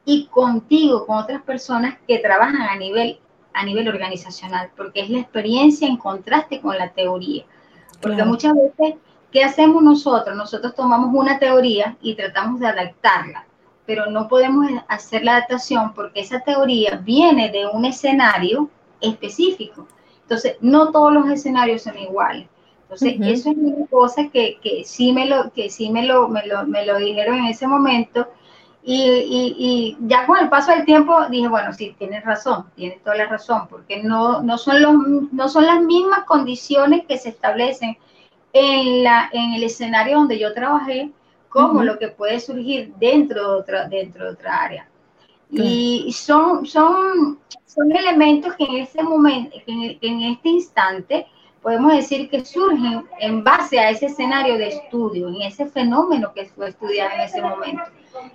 y contigo, con otras personas que trabajan a nivel, a nivel organizacional, porque es la experiencia en contraste con la teoría. Porque muchas veces ¿Qué hacemos nosotros? Nosotros tomamos una teoría y tratamos de adaptarla, pero no podemos hacer la adaptación porque esa teoría viene de un escenario específico. Entonces, no todos los escenarios son iguales. Entonces, eso es una cosa que, que, sí, me lo, que sí me lo, me lo, me lo dijeron en ese momento. Y, y, y, ya con el paso del tiempo dije, bueno, sí, tienes razón, tienes toda la razón, porque no, no, son los, no son las mismas condiciones que se establecen en, la, en el escenario donde yo trabajé, como lo que puede surgir dentro de otra, dentro de otra área. Y son, son, son elementos que en ese momento, que en, este instante, podemos decir que surgen en base a ese escenario de estudio, en ese fenómeno que fue estudiado en ese momento.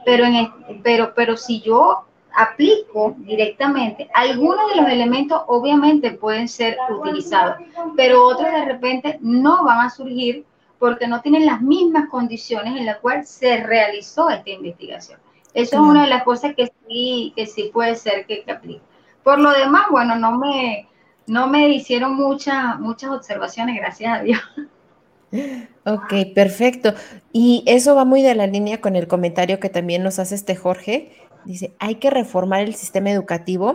Pero, en pero, pero si yo aplico directamente, algunos de los elementos obviamente pueden ser utilizados, pero otros de repente no van a surgir porque no tienen las mismas condiciones en las cuales se realizó esta investigación. Eso es una de las cosas que sí, que sí puede ser que, aplique. Por lo demás, bueno, no me, no me hicieron muchas, muchas observaciones, gracias a Dios. Ok, perfecto. Y eso va muy de la línea con el comentario que también nos hace este Jorge. Dice, hay que reformar el sistema educativo.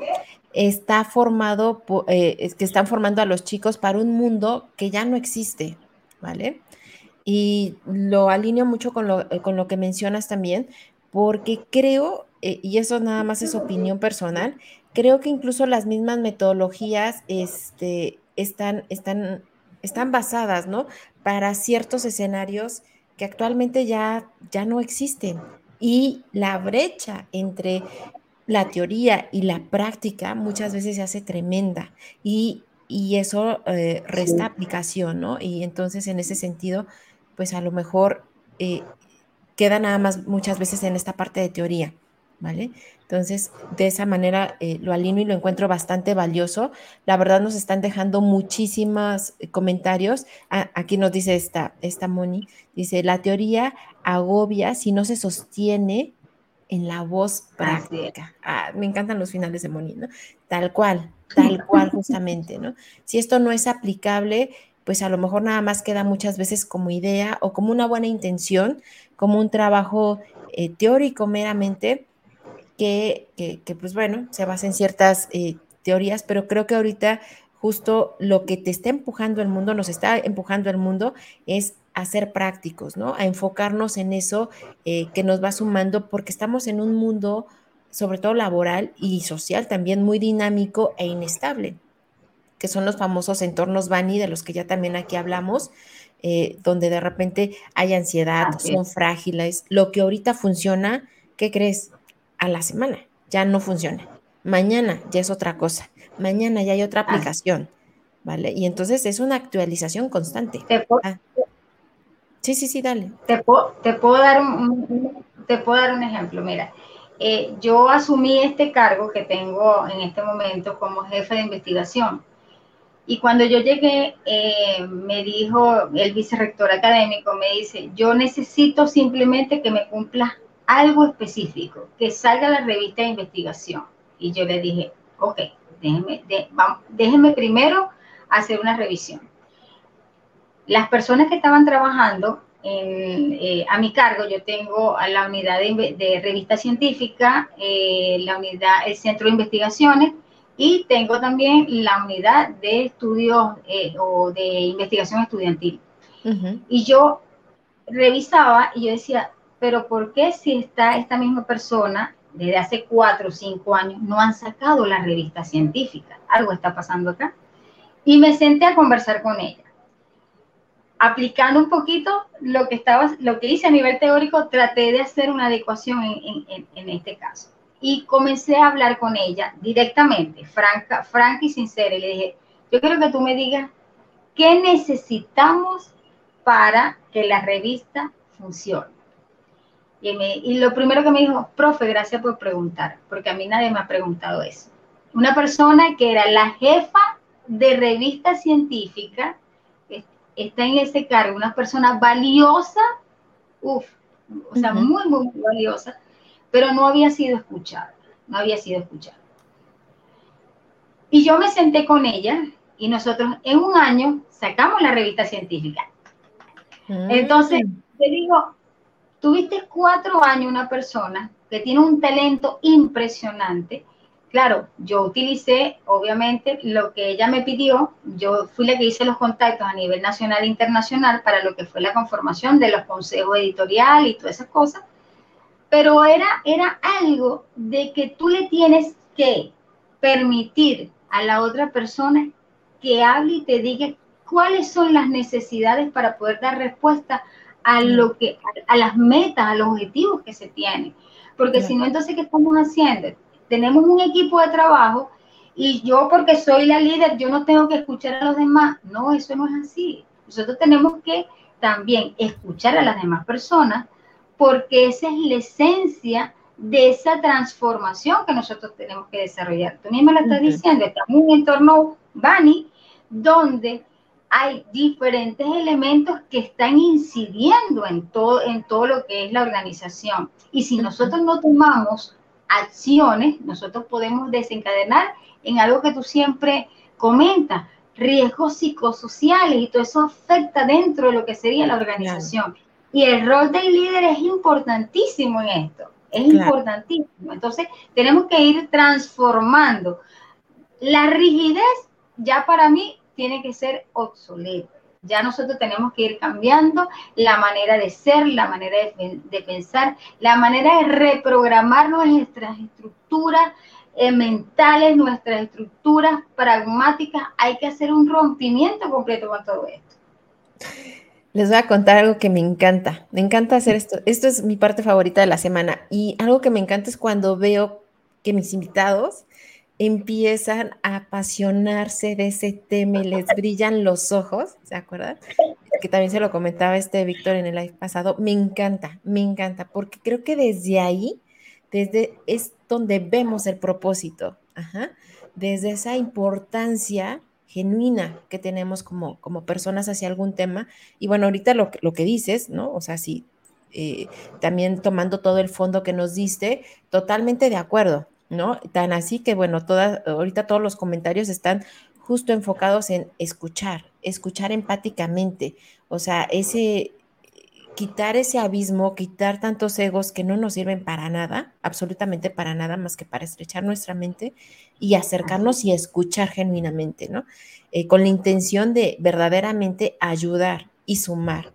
Está formado, eh, es que están formando a los chicos para un mundo que ya no existe, ¿vale? Y lo alineo mucho con lo, con lo que mencionas también, porque creo, eh, y eso nada más es opinión personal, creo que incluso las mismas metodologías este, están, están, están basadas, ¿no? Para ciertos escenarios que actualmente ya, ya no existen. Y la brecha entre la teoría y la práctica muchas veces se hace tremenda y, eso eh, resta aplicación, ¿no? Y entonces en ese sentido, pues a lo mejor eh, queda nada más muchas veces en esta parte de teoría, ¿vale? Entonces, de esa manera eh, lo alineo y lo encuentro bastante valioso. La verdad nos están dejando muchísimos eh, comentarios. Ah, aquí nos dice esta, esta Moni, dice, la teoría agobia si no se sostiene en la voz práctica. Ah, me encantan los finales de Moni, ¿no? Tal cual, tal cual [LAUGHS] justamente, ¿no? Si esto no es aplicable, pues a lo mejor nada más queda muchas veces como idea o como una buena intención, como un trabajo eh, teórico meramente, que, pues bueno, se basa en ciertas eh, teorías, pero creo que ahorita justo lo que te está empujando el mundo, nos está empujando el mundo, es a ser prácticos, ¿no? A enfocarnos en eso eh, que nos va sumando, porque estamos en un mundo, sobre todo laboral y social, también muy dinámico e inestable que son los famosos entornos Bani, de los que ya también aquí hablamos, eh, donde de repente hay ansiedad, son frágiles. Lo que ahorita funciona, ¿qué crees? A la semana ya no funciona. Mañana ya es otra cosa. Mañana ya hay otra aplicación. ¿Vale? Y entonces es una actualización constante. Ah. Sí, sí, sí, dale. Te puedo, te puedo, dar, un, te puedo dar un ejemplo. Mira, eh, yo asumí este cargo que tengo en este momento como jefe de investigación y cuando yo llegué, eh, me dijo el vicerrector académico, me dice, yo necesito simplemente que me cumpla algo específico, que salga la revista de investigación. Y yo le dije, ok, déjeme, déjeme primero hacer una revisión. Las personas que estaban trabajando eh, a mi cargo, yo tengo a la unidad de, revista científica, eh, la unidad, el centro de investigaciones, y tengo también la unidad de estudios eh, o de investigación estudiantil. Y yo revisaba y yo decía, pero ¿por qué si está esta misma persona desde hace cuatro o cinco años no han sacado la revista científica? Algo está pasando acá. Y me senté a conversar con ella. Aplicando un poquito lo que, estaba, lo que hice a nivel teórico, traté de hacer una adecuación en este caso y comencé a hablar con ella directamente, franca, franca y sincera. Y le dije, yo quiero que tú me digas qué necesitamos para que la revista funcione. Y, y lo primero que me dijo, profe, gracias por preguntar, porque a mí nadie me ha preguntado eso. Una persona que era la jefa de revista científica, está en ese cargo, una persona valiosa, uff, o sea, muy, muy valiosa, pero no había sido escuchada, no había sido escuchada. Y yo me senté con ella y nosotros en un año sacamos la revista científica. Mm. Entonces, te digo, tuviste cuatro años una persona que tiene un talento impresionante. Claro, yo utilicé, obviamente, lo que ella me pidió. Yo fui la que hice los contactos a nivel nacional e internacional para lo que fue la conformación de los consejos editoriales y todas esas cosas pero era, era algo de que tú le tienes que permitir a la otra persona que hable y te diga cuáles son las necesidades para poder dar respuesta a lo que, a, las metas, a los objetivos que se tienen. Porque si no, entonces, ¿qué estamos haciendo? Tenemos un equipo de trabajo y yo porque soy la líder, yo no tengo que escuchar a los demás. No, eso no es así. Nosotros tenemos que también escuchar a las demás personas porque esa es la esencia de esa transformación que nosotros tenemos que desarrollar. Tú mismo lo estás diciendo, estamos en un entorno Bani donde hay diferentes elementos que están incidiendo en todo, en todo lo que es la organización. Y si nosotros no tomamos acciones, nosotros podemos desencadenar en algo que tú siempre comentas, riesgos psicosociales y todo eso afecta dentro de lo que sería la organización. Y el rol del líder es importantísimo en esto es importantísimo. Entonces, tenemos que ir transformando. La rigidez ya para mí tiene que ser obsoleta. Ya nosotros tenemos que ir cambiando la manera de ser, la manera de, pensar, la manera de reprogramar nuestras estructuras eh, mentales, nuestras estructuras pragmáticas. Hay que hacer un rompimiento completo con todo esto. Les voy a contar algo que me encanta. Me encanta hacer esto. Esto es mi parte favorita de la semana. Y algo que me encanta es cuando veo que mis invitados empiezan a apasionarse de ese tema y les brillan los ojos, ¿se acuerdan? Que también se lo comentaba este Víctor en el live pasado. Me encanta, me encanta, porque creo que desde ahí, desde es donde vemos el propósito, Ajá. desde esa importancia genuina que tenemos como, como personas hacia algún tema. Y bueno, ahorita lo, lo que dices, ¿no? O sea, sí, eh, también tomando todo el fondo que nos diste, totalmente de acuerdo, ¿no? Tan así que, bueno, todas, ahorita todos los comentarios están justo enfocados en escuchar, escuchar empáticamente, o sea, ese, quitar ese abismo, quitar tantos egos que no nos sirven para nada, absolutamente para nada más que para estrechar nuestra mente y acercarnos y escuchar genuinamente, ¿no? Eh, con la intención de verdaderamente ayudar y sumar,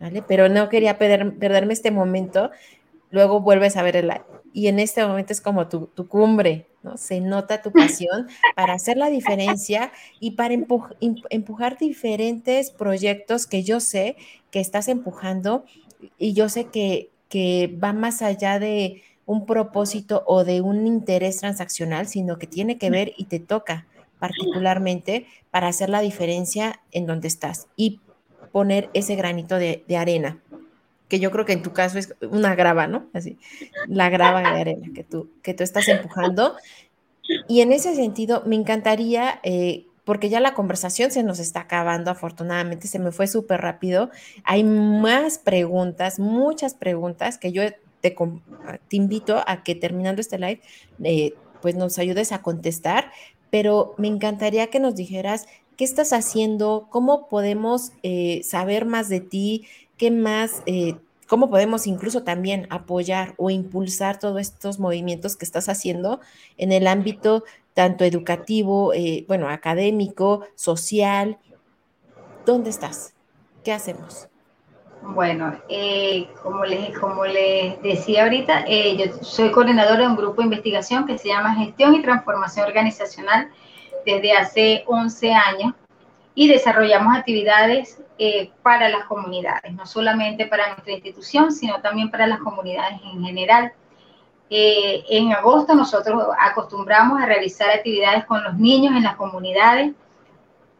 ¿vale? Pero no quería perderme este momento, luego vuelves a ver el live y en este momento es como tu, tu cumbre, ¿no? Se nota tu pasión para hacer la diferencia y para empujar diferentes proyectos que yo sé que estás empujando y yo sé que, que va más allá de un propósito o de un interés transaccional, sino que tiene que ver y te toca particularmente para hacer la diferencia en donde estás y poner ese granito de, de arena que yo creo que en tu caso es una grava, ¿no? Así, la grava de arena que tú, que tú estás empujando. Y en ese sentido, me encantaría, eh, porque ya la conversación se nos está acabando, afortunadamente, se me fue súper rápido. Hay más preguntas, muchas preguntas que yo te, te invito a que terminando este live, eh, pues nos ayudes a contestar, pero me encantaría que nos dijeras qué estás haciendo, cómo podemos eh, saber más de ti, qué más, eh, cómo podemos incluso también apoyar o impulsar todos estos movimientos que estás haciendo en el ámbito tanto educativo, eh, bueno, académico, social. ¿Dónde estás? ¿Qué hacemos? Bueno, eh, como, les, como les decía ahorita, yo soy coordinadora de un grupo de investigación que se llama Gestión y Transformación Organizacional desde hace 11 años y desarrollamos actividades eh, para las comunidades, no solamente para nuestra institución, sino también para las comunidades en general. Eh, en agosto nosotros acostumbramos a realizar actividades con los niños en las comunidades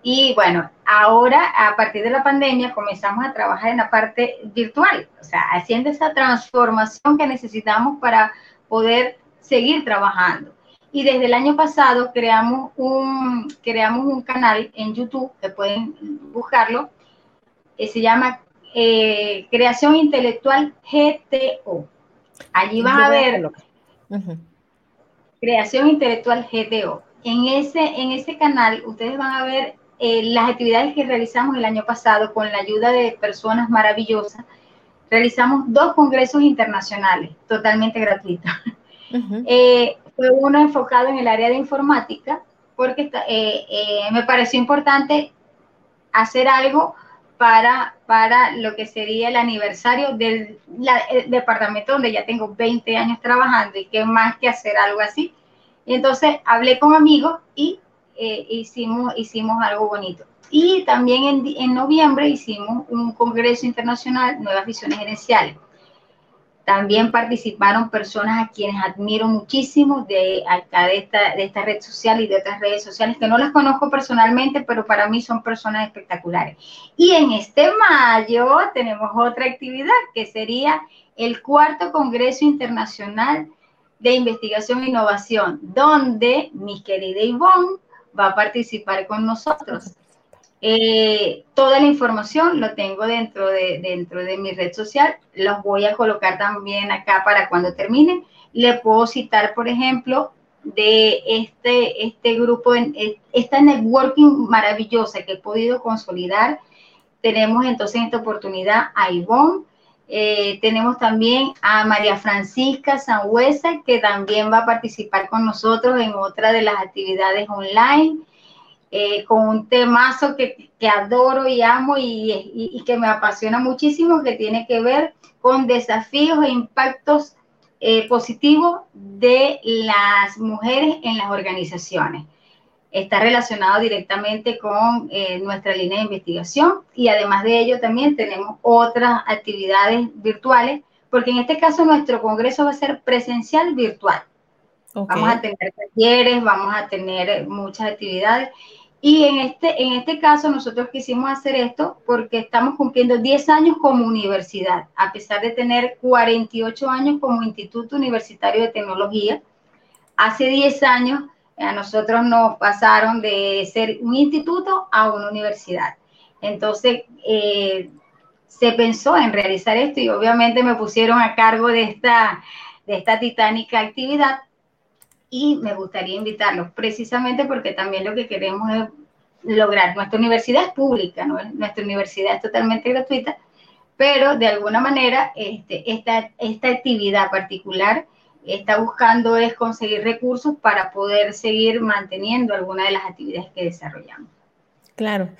y bueno, ahora a partir de la pandemia comenzamos a trabajar en la parte virtual, o sea, haciendo esa transformación que necesitamos para poder seguir trabajando. Y desde el año pasado creamos un, creamos un canal en YouTube, que pueden buscarlo, se llama eh, Creación Intelectual GTO. Allí van a ver Creación Intelectual GTO. En ese, en ese canal ustedes van a ver eh, las actividades que realizamos el año pasado con la ayuda de personas maravillosas. Realizamos dos congresos internacionales totalmente gratuitos. Eh, fue uno enfocado en el área de informática porque me pareció importante hacer algo para, para lo que sería el aniversario del departamento donde ya tengo 20 años trabajando y qué más que hacer algo así. Y entonces hablé con amigos y eh, hicimos, hicimos algo bonito. Y también en, en noviembre hicimos un congreso internacional, Nuevas Visiones Gerenciales también participaron personas a quienes admiro muchísimo de acá de esta, de esta red social y de otras redes sociales que no las conozco personalmente, pero para mí son personas espectaculares. Y en este mayo tenemos otra actividad que sería el cuarto Congreso Internacional de Investigación e Innovación, donde mi querida Ivonne va a participar con nosotros. Eh, toda la información lo tengo dentro de, dentro de mi red social. Los voy a colocar también acá para cuando termine. Le puedo citar, por ejemplo, de este, este grupo, esta networking maravillosa que he podido consolidar. Tenemos entonces esta oportunidad a Ivonne, eh, tenemos también a María Francisca Sangüesa, que también va a participar con nosotros en otra de las actividades online. Eh, con un temazo que, que, adoro y amo y, y, que me apasiona muchísimo, que tiene que ver con desafíos e impactos eh, positivos de las mujeres en las organizaciones. Está relacionado directamente con eh, nuestra línea de investigación y además de ello también tenemos otras actividades virtuales, porque en este caso nuestro congreso va a ser presencial virtual. Vamos a tener talleres, vamos a tener muchas actividades y en este, en este caso nosotros quisimos hacer esto porque estamos cumpliendo 10 años como universidad, a pesar de tener 48 años como Instituto Universitario de Tecnología. Hace 10 años a nosotros nos pasaron de ser un instituto a una universidad. Entonces, eh, se pensó en realizar esto y obviamente me pusieron a cargo de esta, de esta titánica actividad y me gustaría invitarlos, precisamente porque también lo que queremos es lograr. Nuestra universidad es pública, nuestra universidad es totalmente gratuita, pero de alguna manera este, esta, esta actividad particular está buscando es conseguir recursos para poder seguir manteniendo alguna de las actividades que desarrollamos. Claro.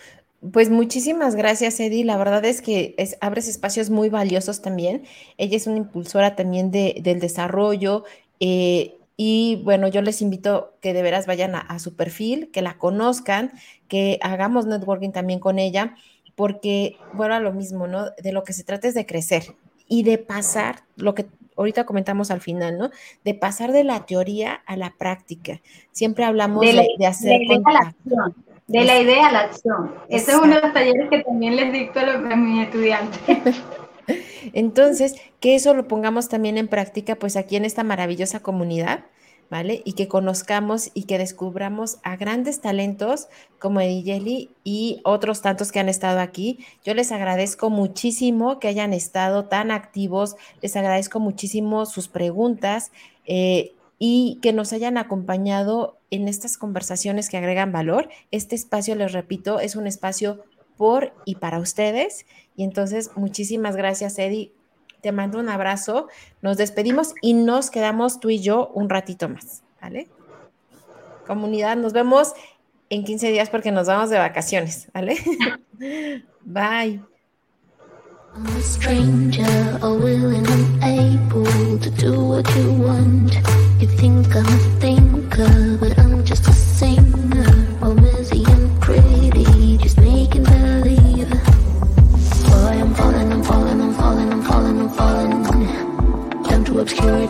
Pues muchísimas gracias, Eddie. La verdad es que es, abres espacios muy valiosos también. Ella es una impulsora también de, del desarrollo. Eh, y bueno, yo les invito que de veras vayan a, su perfil, que la conozcan, que hagamos networking también con ella, porque, bueno, a lo mismo, ¿no? De lo que se trata es de crecer y de pasar, lo que ahorita comentamos al final, ¿no? De pasar de la teoría a la práctica. Siempre hablamos de, hacer... De la, de la idea a la acción. Ese es uno de los talleres que también les dicto a, a mis estudiantes. [LAUGHS] Entonces, que eso lo pongamos también en práctica, pues aquí en esta maravillosa comunidad, ¿vale? Y que conozcamos y que descubramos a grandes talentos como Ediyeli y otros tantos que han estado aquí. Yo les agradezco muchísimo que hayan estado tan activos, les agradezco muchísimo sus preguntas eh, y que nos hayan acompañado en estas conversaciones que agregan valor. Este espacio, les repito, es un espacio por y para ustedes. Y entonces, muchísimas gracias, Eddie. Te mando un abrazo. Nos despedimos y nos quedamos tú y yo un ratito más, ¿vale? Comunidad, nos vemos en 15 días porque nos vamos de vacaciones, ¿vale? [LAUGHS] Bye. scared